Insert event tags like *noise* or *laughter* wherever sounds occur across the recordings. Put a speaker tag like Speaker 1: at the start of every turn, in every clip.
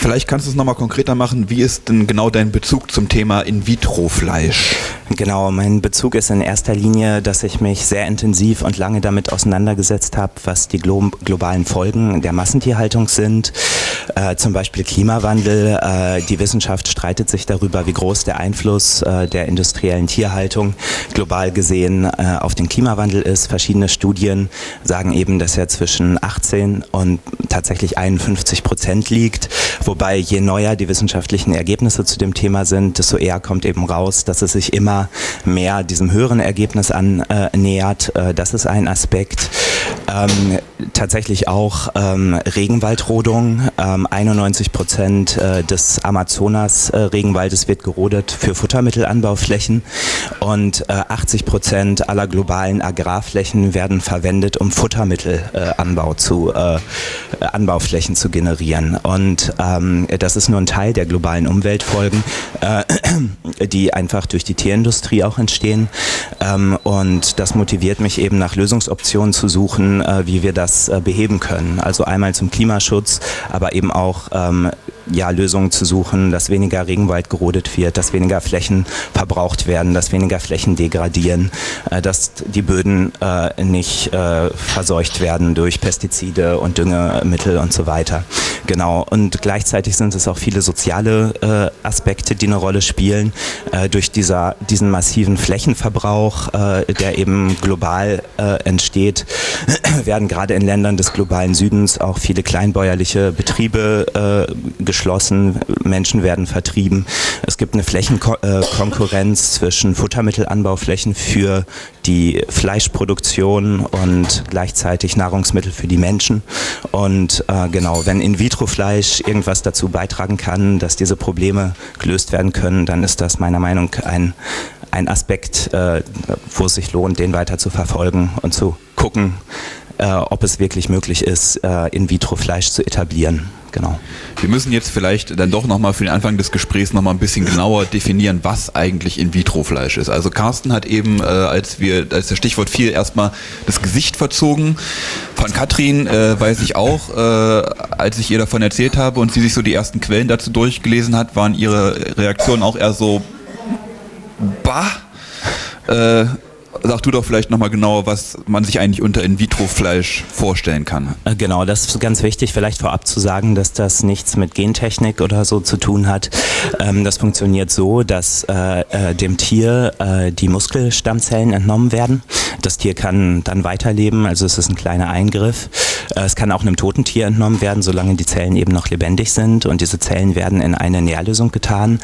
Speaker 1: Vielleicht kannst du es nochmal konkreter machen. Wie ist denn genau dein Bezug zum Thema In-vitro-Fleisch?
Speaker 2: Genau, mein Bezug ist in erster Linie, dass ich mich sehr intensiv und lange damit auseinandergesetzt habe, was die glo globalen Folgen der Massentierhaltung sind. Äh, zum Beispiel Klimawandel. Äh, die Wissenschaft streitet sich darüber, wie groß der Einfluss äh, der industriellen Tierhaltung global gesehen äh, auf den Klimawandel ist. Verschiedene Studien sagen eben, dass er zwischen 18 und tatsächlich 51 Prozent liegt. Wobei je neuer die wissenschaftlichen Ergebnisse zu dem Thema sind, desto eher kommt eben raus, dass es sich immer mehr diesem höheren Ergebnis annähert. Äh, das ist ein Aspekt. Ähm, tatsächlich auch ähm, Regenwaldrodung. Ähm, 91 Prozent äh, des Amazonas-Regenwaldes äh, wird gerodet für Futtermittelanbauflächen und äh, 80 Prozent aller globalen Agrarflächen werden verwendet, um Futtermittelanbau zu äh, Anbauflächen zu generieren. Und ähm, das ist nur ein Teil der globalen Umweltfolgen, äh, die einfach durch die Tierindustrie auch entstehen. Ähm, und das motiviert mich eben nach Lösungsoptionen zu suchen, äh, wie wir das äh, beheben können. Also einmal zum Klimaschutz, aber eben auch ähm, ja, Lösungen zu suchen, dass weniger Regenwald gerodet wird, dass weniger Flächen verbraucht werden, dass weniger Flächen degradieren, äh, dass die Böden äh, nicht äh, verseucht werden durch Pestizide und Düngemittel und so weiter. Genau. Und gleichzeitig sind es auch viele soziale äh, Aspekte, die eine Rolle spielen. Äh, durch dieser, diesen massiven Flächenverbrauch, äh, der eben global entsteht, *clears throat* werden gerade in Ländern des globalen Südens auch viele kleinbäuerliche Betriebe geschlossen geschlossen, Menschen werden vertrieben. Es gibt eine Flächenkonkurrenz zwischen Futtermittelanbauflächen für die Fleischproduktion und gleichzeitig Nahrungsmittel für die Menschen. Und äh, genau, wenn In-vitro-Fleisch irgendwas dazu beitragen kann, dass diese Probleme gelöst werden können, dann ist das meiner Meinung nach ein, ein Aspekt, äh, wo es sich lohnt, den weiter zu verfolgen und zu gucken, äh, ob es wirklich möglich ist, äh, In-vitro-Fleisch zu etablieren. Genau.
Speaker 1: Wir müssen jetzt vielleicht dann doch nochmal für den Anfang des Gesprächs nochmal ein bisschen genauer definieren, was eigentlich In-vitro-Fleisch ist. Also Carsten hat eben, äh, als wir, als das Stichwort fiel, erstmal das Gesicht verzogen. Von Katrin äh, weiß ich auch, äh, als ich ihr davon erzählt habe und sie sich so die ersten Quellen dazu durchgelesen hat, waren ihre Reaktionen auch eher so, bah, äh, sag du doch vielleicht nochmal genauer, was man sich eigentlich unter In-vitro-Fleisch vorstellen kann.
Speaker 2: Äh, genau, das ist ganz wichtig, vielleicht vorab zu sagen, dass das nichts mit Gentechnik oder so zu tun hat. Ähm, das funktioniert so, dass äh, äh, dem Tier die Muskelstammzellen entnommen werden. Das Tier kann dann weiterleben, also es ist ein kleiner Eingriff. Es kann auch einem toten Tier entnommen werden, solange die Zellen eben noch lebendig sind. Und diese Zellen werden in eine Nährlösung getan,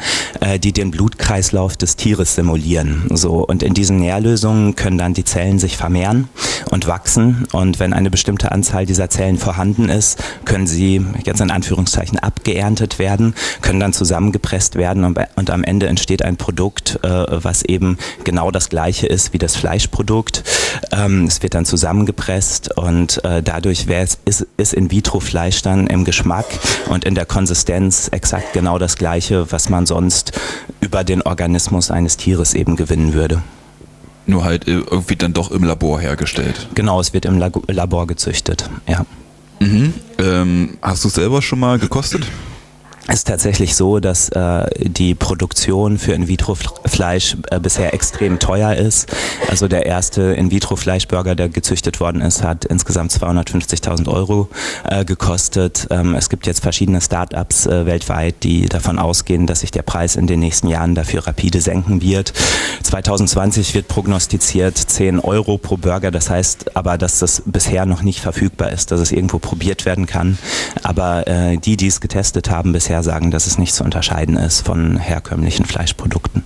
Speaker 2: die den Blutkreislauf des Tieres simulieren. So, und in diesen Nährlösungen können dann die Zellen sich vermehren und wachsen. Und wenn eine bestimmte Anzahl dieser Zellen vorhanden ist, können sie jetzt in Anführungszeichen abgeerntet werden, können dann zusammengepresst werden und, und am Ende entsteht ein Produkt, äh, was eben genau das gleiche ist wie das Fleischprodukt. Ähm, es wird dann zusammengepresst und äh, dadurch ist, ist In-vitro-Fleisch dann im Geschmack und in der Konsistenz exakt genau das gleiche, was man sonst über den Organismus eines Tieres eben gewinnen würde
Speaker 1: nur halt irgendwie dann doch im Labor hergestellt.
Speaker 2: Genau, es wird im Labor gezüchtet, ja.
Speaker 1: Mhm. Ähm, hast du selber schon mal gekostet?
Speaker 2: Ist tatsächlich so, dass äh, die Produktion für In-vitro-Fleisch äh, bisher extrem teuer ist. Also der erste In-vitro-Fleischburger, der gezüchtet worden ist, hat insgesamt 250.000 Euro äh, gekostet. Ähm, es gibt jetzt verschiedene Start-ups äh, weltweit, die davon ausgehen, dass sich der Preis in den nächsten Jahren dafür rapide senken wird. 2020 wird prognostiziert 10 Euro pro Burger. Das heißt aber, dass das bisher noch nicht verfügbar ist, dass es irgendwo probiert werden kann. Aber äh, die, die es getestet haben bisher, sagen, dass es nicht zu unterscheiden ist von herkömmlichen Fleischprodukten.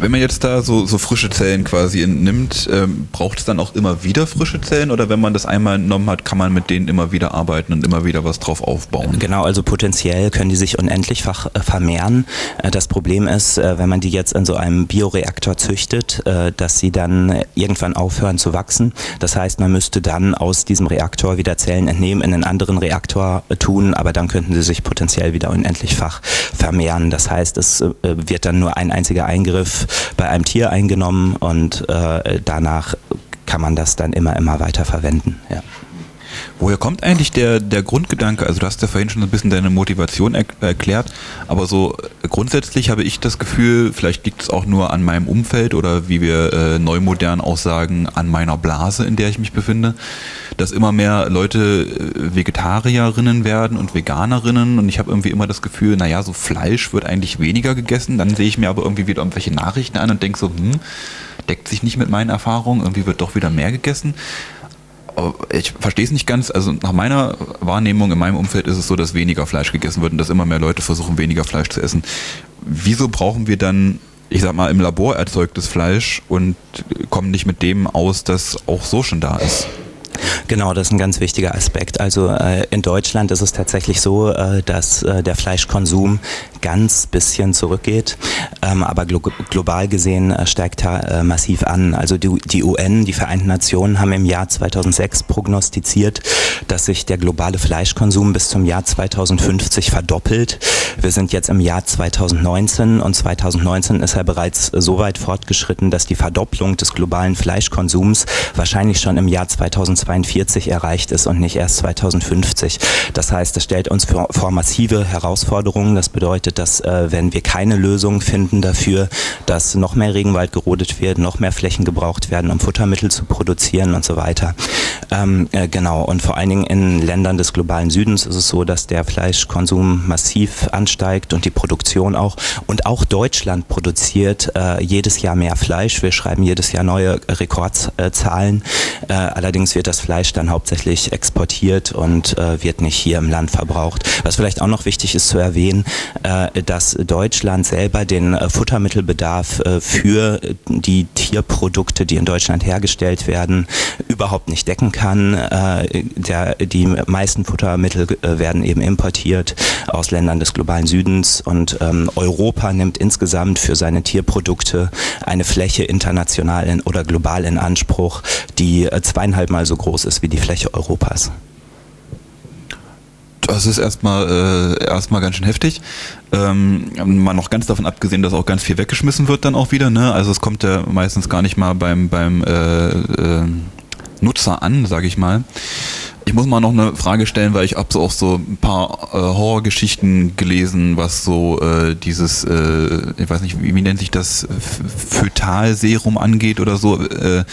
Speaker 1: Wenn man jetzt da so, so frische Zellen quasi entnimmt, ähm, braucht es dann auch immer wieder frische Zellen oder wenn man das einmal entnommen hat, kann man mit denen immer wieder arbeiten und immer wieder was drauf aufbauen?
Speaker 2: Genau, also potenziell können die sich unendlichfach äh, vermehren. Äh, das Problem ist, äh, wenn man die jetzt in so einem Bioreaktor züchtet, dass sie dann irgendwann aufhören zu wachsen. Das heißt, man müsste dann aus diesem Reaktor wieder Zellen entnehmen, in einen anderen Reaktor tun, aber dann könnten sie sich potenziell wieder unendlichfach vermehren. Das heißt, es wird dann nur ein einziger Eingriff bei einem Tier eingenommen und äh, danach kann man das dann immer, immer weiter verwenden. Ja.
Speaker 1: Woher kommt eigentlich der, der Grundgedanke? Also du hast ja vorhin schon ein bisschen deine Motivation er erklärt, aber so äh, grundsätzlich habe ich das Gefühl, vielleicht liegt es auch nur an meinem Umfeld oder wie wir äh, neumodern auch sagen, an meiner Blase, in der ich mich befinde, dass immer mehr Leute äh, Vegetarierinnen werden und Veganerinnen und ich habe irgendwie immer das Gefühl, naja, so Fleisch wird eigentlich weniger gegessen, dann sehe ich mir aber irgendwie wieder irgendwelche Nachrichten an und denke so, hm, deckt sich nicht mit meinen Erfahrungen, irgendwie wird doch wieder mehr gegessen ich verstehe es nicht ganz. Also nach meiner Wahrnehmung in meinem Umfeld ist es so, dass weniger Fleisch gegessen wird und dass immer mehr Leute versuchen, weniger Fleisch zu essen. Wieso brauchen wir dann, ich sag mal, im Labor erzeugtes Fleisch und kommen nicht mit dem aus, das auch so schon da ist?
Speaker 2: Genau, das ist ein ganz wichtiger Aspekt. Also äh, in Deutschland ist es tatsächlich so, äh, dass äh, der Fleischkonsum ganz bisschen zurückgeht, ähm, aber glo global gesehen äh, steigt er äh, massiv an. Also die, die, UN, die Vereinten Nationen haben im Jahr 2006 prognostiziert, dass sich der globale Fleischkonsum bis zum Jahr 2050 verdoppelt. Wir sind jetzt im Jahr 2019 und 2019 ist er bereits so weit fortgeschritten, dass die Verdopplung des globalen Fleischkonsums wahrscheinlich schon im Jahr 2042 erreicht ist und nicht erst 2050. Das heißt, es stellt uns vor, vor massive Herausforderungen. Das bedeutet, bedeutet, dass äh, wenn wir keine Lösung finden dafür, dass noch mehr Regenwald gerodet wird, noch mehr Flächen gebraucht werden, um Futtermittel zu produzieren und so weiter. Ähm, äh, genau, und vor allen Dingen in Ländern des globalen Südens ist es so, dass der Fleischkonsum massiv ansteigt und die Produktion auch. Und auch Deutschland produziert äh, jedes Jahr mehr Fleisch. Wir schreiben jedes Jahr neue Rekordzahlen. Äh, allerdings wird das Fleisch dann hauptsächlich exportiert und äh, wird nicht hier im Land verbraucht. Was vielleicht auch noch wichtig ist zu erwähnen, äh, dass Deutschland selber den äh, Futtermittelbedarf äh, für die Tierprodukte, die in Deutschland hergestellt werden, überhaupt nicht decken kann. Der, die meisten Futtermittel werden eben importiert aus Ländern des globalen Südens und ähm, Europa nimmt insgesamt für seine Tierprodukte eine Fläche international in, oder global in Anspruch, die zweieinhalb Mal so groß ist wie die Fläche Europas.
Speaker 1: Das ist erstmal äh, erstmal ganz schön heftig. Ähm, mal noch ganz davon abgesehen, dass auch ganz viel weggeschmissen wird dann auch wieder. Ne? Also es kommt ja meistens gar nicht mal beim beim äh, äh, Nutzer an, sage ich mal. Ich muss mal noch eine Frage stellen, weil ich habe so auch so ein paar äh, Horrorgeschichten gelesen, was so äh, dieses, äh, ich weiß nicht, wie, wie nennt sich das, Fötalserum angeht oder so, äh,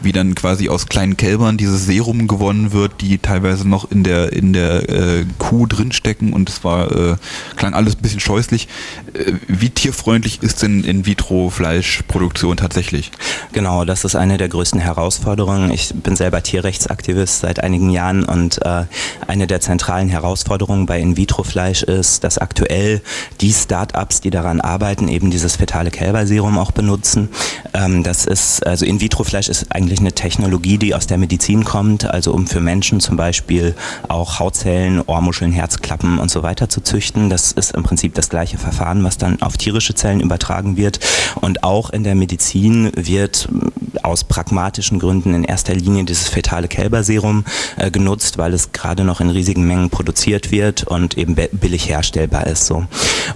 Speaker 1: wie dann quasi aus kleinen Kälbern dieses Serum gewonnen wird, die teilweise noch in der in der äh, Kuh drinstecken und es war äh, klang alles ein bisschen scheußlich. Äh, wie tierfreundlich ist denn in vitro Fleischproduktion tatsächlich?
Speaker 2: Genau, das ist eine der größten Herausforderungen. Ich bin selber Tierrechtsaktivist seit einigen Jahren und äh, eine der zentralen Herausforderungen bei In-vitro-Fleisch ist, dass aktuell die Start-ups, die daran arbeiten, eben dieses fetale Kälberserum auch benutzen. Ähm, das ist, also In-vitro-Fleisch ist eigentlich eine Technologie, die aus der Medizin kommt, also um für Menschen zum Beispiel auch Hautzellen, Ohrmuscheln, Herzklappen und so weiter zu züchten. Das ist im Prinzip das gleiche Verfahren, was dann auf tierische Zellen übertragen wird. Und auch in der Medizin wird aus pragmatischen Gründen in erster Linie dieses fetale Kälberserum äh, genutzt genutzt, weil es gerade noch in riesigen Mengen produziert wird und eben billig herstellbar ist. So.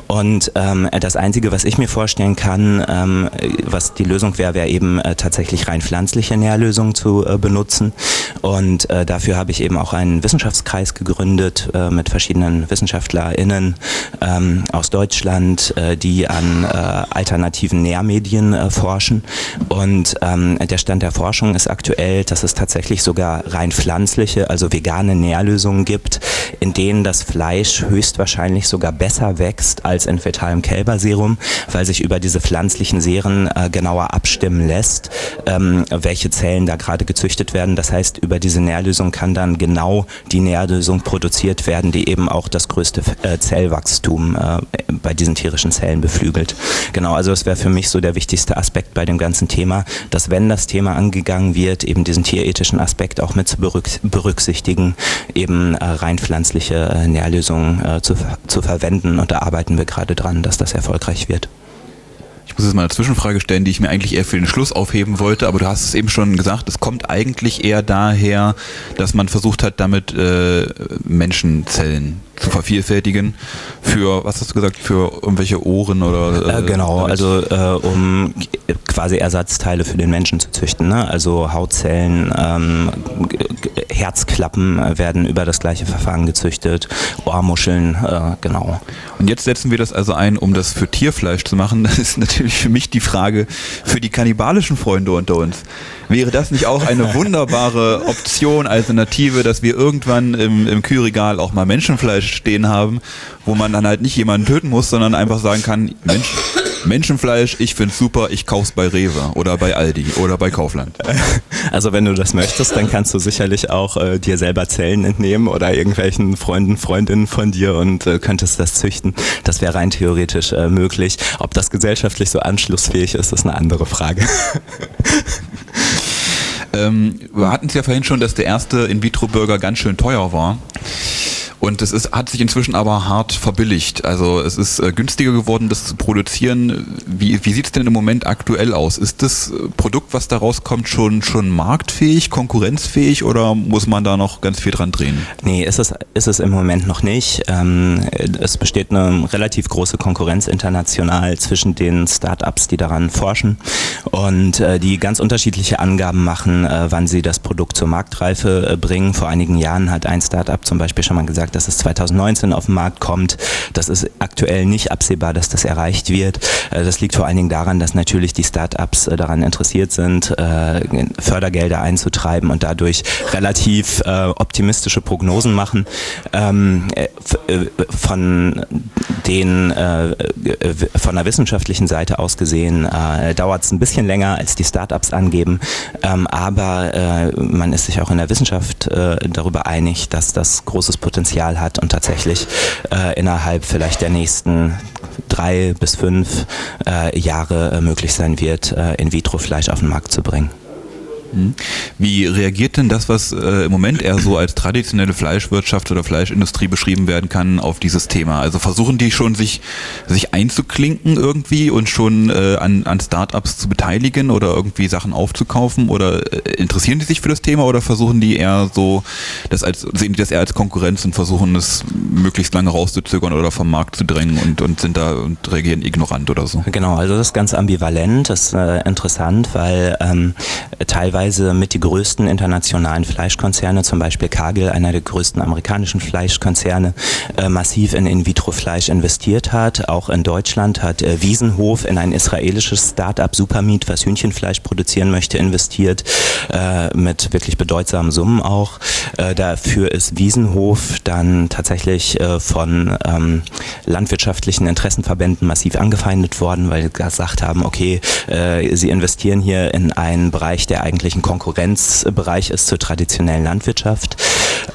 Speaker 2: Und ähm, das Einzige, was ich mir vorstellen kann, ähm, was die Lösung wäre, wäre eben äh, tatsächlich rein pflanzliche Nährlösungen zu äh, benutzen. Und äh, dafür habe ich eben auch einen Wissenschaftskreis gegründet äh, mit verschiedenen WissenschaftlerInnen ähm, aus Deutschland, äh, die an äh, alternativen Nährmedien äh, forschen. Und ähm, der Stand der Forschung ist aktuell, dass es tatsächlich sogar rein pflanzliche, also vegane Nährlösungen gibt, in denen das Fleisch höchstwahrscheinlich sogar besser wächst als in fetalem Kälberserum, weil sich über diese pflanzlichen Seren äh, genauer abstimmen lässt, ähm, welche Zellen da gerade gezüchtet werden. Das heißt, über diese Nährlösung kann dann genau die Nährlösung produziert werden, die eben auch das größte äh, Zellwachstum äh, bei diesen tierischen Zellen beflügelt. Genau, also es wäre für mich so der wichtigste Aspekt bei dem ganzen Thema, dass wenn das Thema angegangen wird, eben diesen tierethischen Aspekt auch mit zu berücksichtigen berücksichtigen, eben äh, rein pflanzliche äh, Nährlösungen äh, zu, zu verwenden. Und da arbeiten wir gerade dran, dass das erfolgreich wird.
Speaker 1: Ich muss jetzt mal eine Zwischenfrage stellen, die ich mir eigentlich eher für den Schluss aufheben wollte, aber du hast es eben schon gesagt, es kommt eigentlich eher daher, dass man versucht hat, damit äh, Menschenzellen zu vervielfältigen für, was hast du gesagt, für irgendwelche Ohren oder?
Speaker 2: Äh, genau, also äh, um quasi Ersatzteile für den Menschen zu züchten. Ne? Also Hautzellen, ähm, Herzklappen werden über das gleiche Verfahren gezüchtet, Ohrmuscheln, äh, genau.
Speaker 1: Und jetzt setzen wir das also ein, um das für Tierfleisch zu machen. *laughs* Das ist natürlich für mich die Frage für die kannibalischen Freunde unter uns. Wäre das nicht auch eine *laughs* wunderbare Option, Alternative, dass wir irgendwann im, im Kühlregal auch mal Menschenfleisch stehen haben, wo man dann halt nicht jemanden töten muss, sondern einfach sagen kann, Mensch, Menschenfleisch, ich find's super, ich kauf's bei Rewe oder bei Aldi oder bei Kaufland. *laughs*
Speaker 2: Also wenn du das möchtest, dann kannst du sicherlich auch äh, dir selber Zellen entnehmen oder irgendwelchen Freunden, Freundinnen von dir und äh, könntest das züchten. Das wäre rein theoretisch äh, möglich. Ob das gesellschaftlich so anschlussfähig ist, ist eine andere Frage. *laughs*
Speaker 1: Ähm, wir hatten es ja vorhin schon, dass der erste In-vitro-Burger ganz schön teuer war. Und es ist, hat sich inzwischen aber hart verbilligt. Also es ist äh, günstiger geworden, das zu produzieren. Wie, wie sieht es denn im Moment aktuell aus? Ist das äh, Produkt, was da rauskommt, schon, schon marktfähig, konkurrenzfähig oder muss man da noch ganz viel dran drehen?
Speaker 2: Nee, ist es, ist es im Moment noch nicht. Ähm, es besteht eine relativ große Konkurrenz international zwischen den Start-ups, die daran forschen und äh, die ganz unterschiedliche Angaben machen, äh, wann sie das Produkt zur Marktreife äh, bringen. Vor einigen Jahren hat ein Start-up zum Beispiel schon mal gesagt, gesagt, dass es 2019 auf den Markt kommt. Das ist aktuell nicht absehbar, dass das erreicht wird. Äh, das liegt vor allen Dingen daran, dass natürlich die Start-ups äh, daran interessiert sind, äh, Fördergelder einzutreiben und dadurch relativ optimistische Prognosen machen. Ähm, von den von der wissenschaftlichen Seite aus gesehen dauert es ein bisschen länger, als die Start-ups angeben, ähm, aber man ist sich auch in der Wissenschaft darüber einig, dass das großes Potenzial Potenzial hat und tatsächlich äh, innerhalb vielleicht der nächsten drei bis fünf äh, Jahre äh, möglich sein wird, äh, In-vitro-Fleisch auf den Markt zu bringen.
Speaker 1: Mhm. Wie reagiert denn das, was äh, im Moment eher so als traditionelle Fleischwirtschaft oder Fleischindustrie beschrieben werden kann, auf dieses Thema? Also versuchen die schon sich, sich einzuklinken irgendwie und schon äh, an, an Startups zu beteiligen oder irgendwie Sachen aufzukaufen oder äh, interessieren die sich für das Thema oder versuchen die eher so, das als, sehen die das eher als Konkurrenz und versuchen es möglichst lange rauszuzögern oder vom Markt zu drängen und, und sind da und reagieren ignorant oder so?
Speaker 2: Genau, also das ist ganz ambivalent, das ist äh, interessant, weil ähm, teilweise teilweise mit die größten internationalen Fleischkonzerne, zum Beispiel Cargill, einer der größten amerikanischen Fleischkonzerne, äh, massiv in In-vitro-Fleisch investiert hat. Auch in Deutschland hat äh, Wiesenhof in ein israelisches Start-up Supermeat, was Hühnchenfleisch produzieren möchte, investiert, äh, mit wirklich bedeutsamen Summen auch. Äh, dafür ist Wiesenhof dann tatsächlich äh, von ähm, landwirtschaftlichen Interessenverbänden massiv angefeindet worden, weil sie gesagt haben, okay, äh, sie investieren hier in einen Bereich, der eigentlich ein Konkurrenzbereich ist zur traditionellen Landwirtschaft.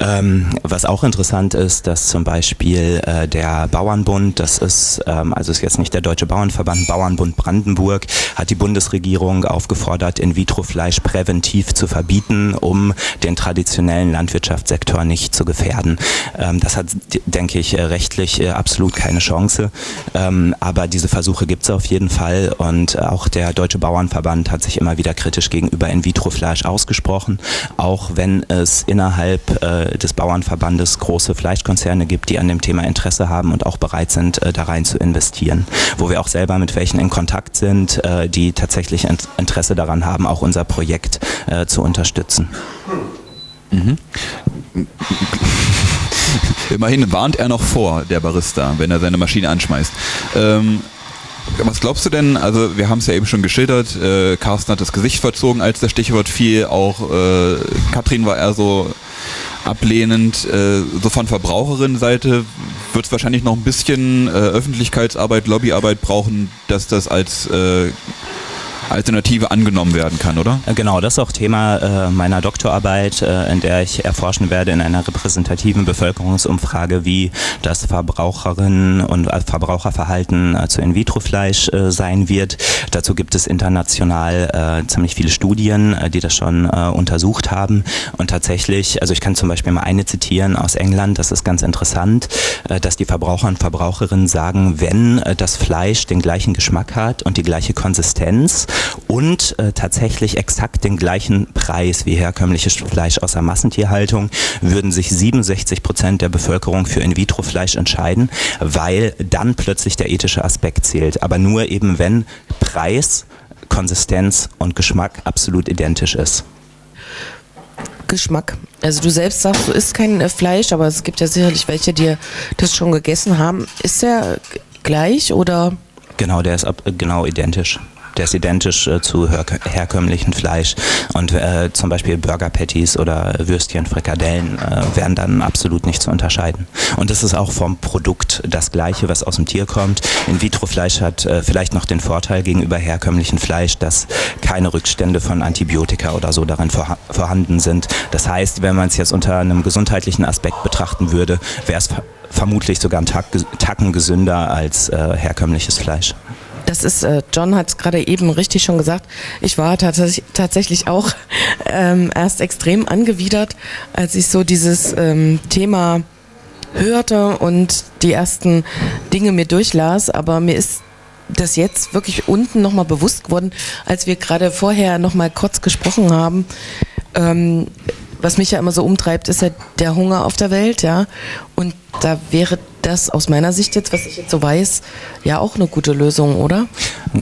Speaker 2: Ähm, was auch interessant ist, dass zum Beispiel äh, der Bauernbund, das ist, ähm, also ist jetzt nicht der Deutsche Bauernverband, Bauernbund Brandenburg, hat die Bundesregierung aufgefordert, In-vitro-Fleisch präventiv zu verbieten, um den traditionellen Landwirtschaftssektor nicht zu gefährden. Ähm, das hat, denke ich, rechtlich äh, absolut keine Chance. Ähm, aber diese Versuche gibt es auf jeden Fall und auch der Deutsche Bauernverband hat sich immer wieder kritisch gegenüber In-vitro-Fleisch ausgesprochen, auch wenn es innerhalb äh, des Bauernverbandes große Fleischkonzerne gibt, die an dem Thema Interesse haben und auch bereit sind, äh, da rein zu investieren. Wo wir auch selber mit welchen in Kontakt sind, äh, die tatsächlich Interesse daran haben, auch unser Projekt äh, zu unterstützen. Mhm. *laughs*
Speaker 1: Immerhin warnt er noch vor, der Barista, wenn er seine Maschine anschmeißt. Ähm, was glaubst du denn? Also wir haben es ja eben schon geschildert. Äh, Carsten hat das Gesicht verzogen, als das Stichwort fiel. Auch äh, Katrin war eher so ablehnend. Äh, so von Verbraucherinnenseite wird es wahrscheinlich noch ein bisschen äh, Öffentlichkeitsarbeit, Lobbyarbeit brauchen, dass das als äh, Alternative angenommen werden kann, oder?
Speaker 2: Äh, genau, das ist auch Thema äh, meiner Doktorarbeit, äh, in der ich erforschen werde in einer repräsentativen Bevölkerungsumfrage, wie das Verbraucherinnen und Verbraucherverhalten zu In-vitro-Fleisch sein wird. Dazu gibt es international ziemlich viele Studien, die das schon untersucht haben. Und tatsächlich, also ich kann zum Beispiel mal eine zitieren aus England, das ist ganz interessant, dass die Verbraucher und Verbraucherinnen sagen, wenn das Fleisch den gleichen Geschmack hat und die gleiche Konsistenz, und äh, tatsächlich exakt den gleichen Preis wie herkömmliches Fleisch aus der Massentierhaltung würden sich 67 Prozent der Bevölkerung für In-vitro-Fleisch entscheiden, weil dann plötzlich der ethische Aspekt zählt. Aber nur eben, wenn Preis, Konsistenz und Geschmack absolut identisch ist.
Speaker 3: Geschmack. Also du selbst sagst, du isst kein äh, Fleisch, aber es gibt ja sicherlich welche, die das schon gegessen haben. Ist der gleich oder?
Speaker 2: Genau, der ist ab, genau identisch. Der ist identisch äh, zu her herkömmlichen Fleisch. Und äh, zum Beispiel Burger Patties oder Würstchen, Frikadellen äh, werden dann absolut nicht zu unterscheiden. Und das ist auch vom Produkt das gleiche, was aus dem Tier kommt. In-vitro-Fleisch hat äh, vielleicht noch den Vorteil gegenüber herkömmlichen Fleisch, dass keine Rückstände von Antibiotika oder so darin vor vorhanden sind. Das heißt, wenn man es jetzt unter einem gesundheitlichen Aspekt betrachten würde, wäre es vermutlich sogar einen Tacken gesünder als äh, herkömmliches Fleisch.
Speaker 3: Das ist, äh, John hat es gerade eben richtig schon gesagt, ich war tats tatsächlich auch *laughs* ähm, erst extrem angewidert, als ich so dieses ähm, Thema hörte und die ersten Dinge mir durchlas, aber mir ist das jetzt wirklich unten nochmal bewusst geworden, als wir gerade vorher nochmal kurz gesprochen haben. Ähm, was mich ja immer so umtreibt, ist ja der Hunger auf der Welt, ja. Und da wäre das aus meiner Sicht jetzt, was ich jetzt so weiß, ja auch eine gute Lösung, oder?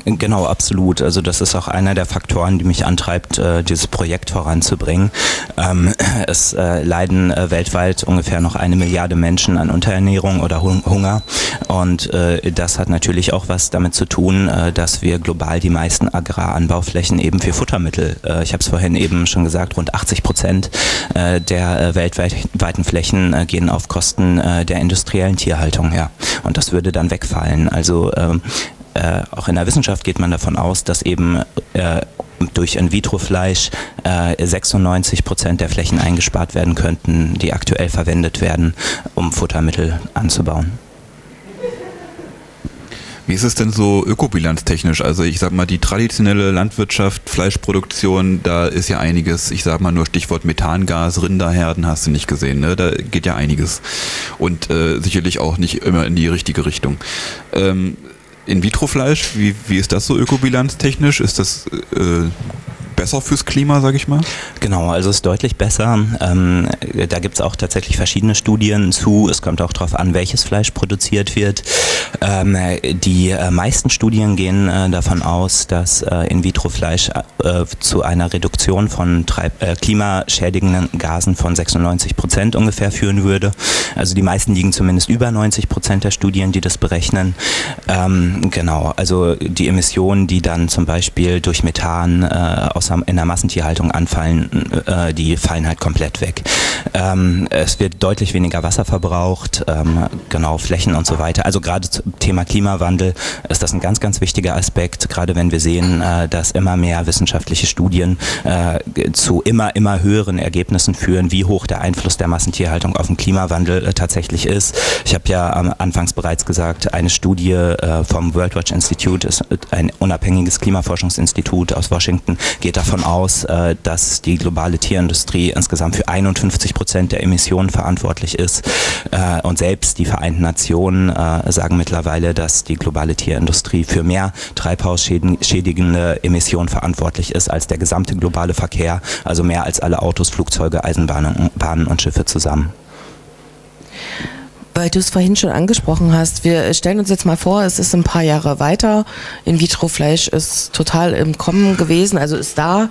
Speaker 2: Genau, absolut. Also das ist auch einer der Faktoren, die mich antreibt, äh, dieses Projekt voranzubringen. Ähm, *clears throat* es äh, leiden äh, weltweit ungefähr noch eine Milliarde Menschen an Unterernährung oder Hunger. Und das hat natürlich auch was damit zu tun, dass wir global die meisten Agraranbauflächen eben für Futtermittel, ich habe es vorhin eben schon gesagt, rund 80 Prozent der weltweiten Flächen gehen auf Kosten der industriellen Tierhaltung her. Und das würde dann wegfallen. Also ähm, äh, auch in der Wissenschaft geht man davon aus, dass eben äh, durch In-vitro-Fleisch äh, 96 Prozent der Flächen eingespart werden könnten, die aktuell verwendet werden, um Futtermittel anzubauen.
Speaker 1: Wie ist es denn so ökobilanztechnisch? Also ich sag mal, die traditionelle Landwirtschaft, Fleischproduktion, da ist ja einiges, ich sag mal nur Stichwort Methangas, Rinderherden hast du nicht gesehen, ne? Da geht ja einiges. Und äh, sicherlich auch nicht immer in die richtige Richtung. Ähm, In-vitro-Fleisch, wie, wie ist das so ökobilanztechnisch? Ist das äh, besser fürs Klima, sage ich mal?
Speaker 2: Genau, also es ist deutlich besser. Ähm, da gibt es auch tatsächlich verschiedene Studien zu. Es kommt auch darauf an, welches Fleisch produziert wird. Ähm, die äh, meisten Studien gehen äh, davon aus, dass äh, In-vitro-Fleisch äh, zu einer Reduktion von Treib äh, klimaschädigenden Gasen von 96 Prozent ungefähr führen würde. Also die meisten liegen zumindest über 90 Prozent der Studien, die das berechnen. Ähm, genau, also die Emissionen, die dann zum Beispiel durch Methan äh, aus in der Massentierhaltung anfallen, äh, die fallen halt komplett weg. Ähm, es wird deutlich weniger Wasser verbraucht, ähm, genau Flächen und so weiter. Also gerade Thema Klimawandel ist das ein ganz, ganz wichtiger Aspekt, gerade wenn wir sehen, äh, dass immer mehr wissenschaftliche Studien äh, zu immer, immer höheren Ergebnissen führen, wie hoch der Einfluss der Massentierhaltung auf den Klimawandel äh, tatsächlich ist. Ich habe ja anfangs bereits gesagt, eine Studie vom World Watch Institute ist ein unabhängiges Klimaforschungsinstitut aus Washington, geht davon aus, dass die globale Tierindustrie insgesamt für 51 Prozent der Emissionen verantwortlich ist. Und selbst die Vereinten Nationen sagen mittlerweile, dass die globale Tierindustrie für mehr treibhausschädigende Emissionen verantwortlich ist als der gesamte globale Verkehr, also mehr als alle Autos, Flugzeuge, Eisenbahnen Bahnen und Schiffe zusammen.
Speaker 3: Weil du es vorhin schon angesprochen hast, wir stellen uns jetzt mal vor, es ist ein paar Jahre weiter. In-vitro-Fleisch ist total im Kommen gewesen, also ist da,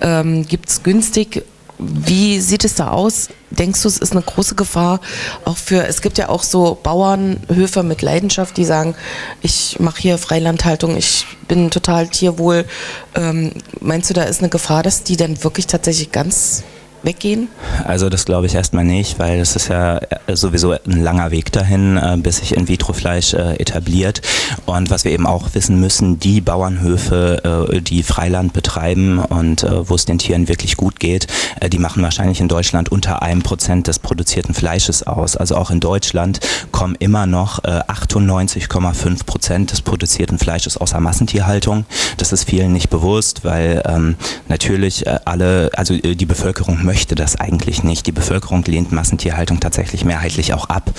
Speaker 3: ähm, gibt es günstig. Wie sieht es da aus? Denkst du, es ist eine große Gefahr auch für, es gibt ja auch so Bauernhöfe mit Leidenschaft, die sagen, ich mache hier Freilandhaltung, ich bin total tierwohl. Ähm, meinst du, da ist eine Gefahr, dass die dann wirklich tatsächlich ganz weggehen?
Speaker 2: Also das glaube ich erstmal nicht, weil es ist ja äh, sowieso ein langer Weg dahin, äh, bis sich In-vitro-Fleisch äh, etabliert. Und was wir eben auch wissen müssen, die Bauernhöfe, die Freiland betreiben und wo es den Tieren wirklich gut geht, die machen wahrscheinlich in Deutschland unter einem Prozent des produzierten Fleisches aus. Also auch in Deutschland kommen immer noch 98,5 Prozent des produzierten Fleisches aus der Massentierhaltung. Das ist vielen nicht bewusst, weil ähm, natürlich alle, also die Bevölkerung möchte das eigentlich nicht. Die Bevölkerung lehnt Massentierhaltung tatsächlich mehrheitlich auch ab,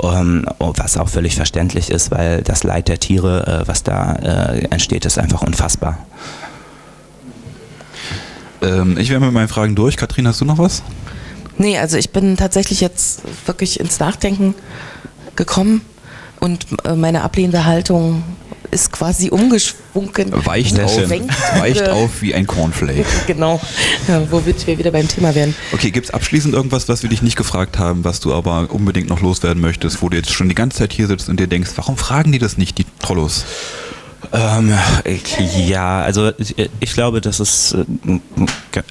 Speaker 2: ähm, was auch völlig verständlich ist, weil das Leid der Tiere, äh, was da äh, entsteht, ist einfach unfassbar.
Speaker 1: Ähm, ich wäre mit meinen Fragen durch. Katrin, hast du noch was?
Speaker 3: Nee, also ich bin tatsächlich jetzt wirklich ins Nachdenken gekommen und äh, meine ablehnende Haltung ist quasi umgeschwungen.
Speaker 1: Weicht, auf, weicht auf wie ein Cornflake. *laughs*
Speaker 3: genau, ja, womit wir wieder beim Thema werden.
Speaker 1: Okay, gibt es abschließend irgendwas, was wir dich nicht gefragt haben, was du aber unbedingt noch loswerden möchtest, wo du jetzt schon die ganze Zeit hier sitzt und dir denkst, warum fragen die das nicht, die Trollos?
Speaker 2: Ähm, ja, also ich, ich glaube, dass es, äh,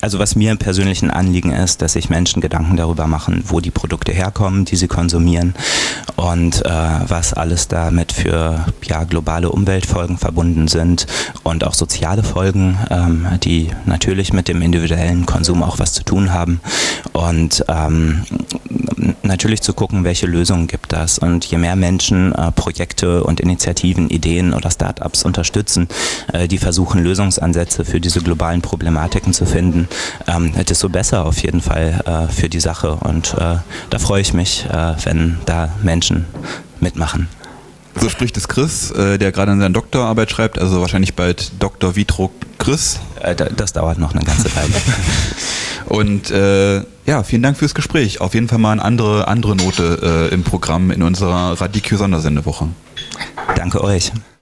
Speaker 2: also was mir im persönlichen Anliegen ist, dass sich Menschen Gedanken darüber machen, wo die Produkte herkommen, die sie konsumieren und äh, was alles damit für ja, globale Umweltfolgen verbunden sind und auch soziale Folgen, ähm, die natürlich mit dem individuellen Konsum auch was zu tun haben. Und ähm, natürlich zu gucken, welche Lösungen gibt das und je mehr Menschen äh, Projekte und Initiativen, Ideen oder Startups unterstützen, äh, die versuchen Lösungsansätze für diese globalen Problematiken zu finden, ähm, desto besser auf jeden Fall äh, für die Sache und äh, da freue ich mich, äh, wenn da Menschen mitmachen.
Speaker 1: So spricht es Chris, äh, der gerade an seiner Doktorarbeit schreibt, also wahrscheinlich bald Dr. Vitro Chris.
Speaker 2: Das dauert noch eine ganze Weile. *laughs*
Speaker 1: Und äh, ja, vielen Dank fürs Gespräch. Auf jeden Fall mal eine andere, andere Note äh, im Programm in unserer Radikü-Sondersendewoche.
Speaker 2: Danke euch.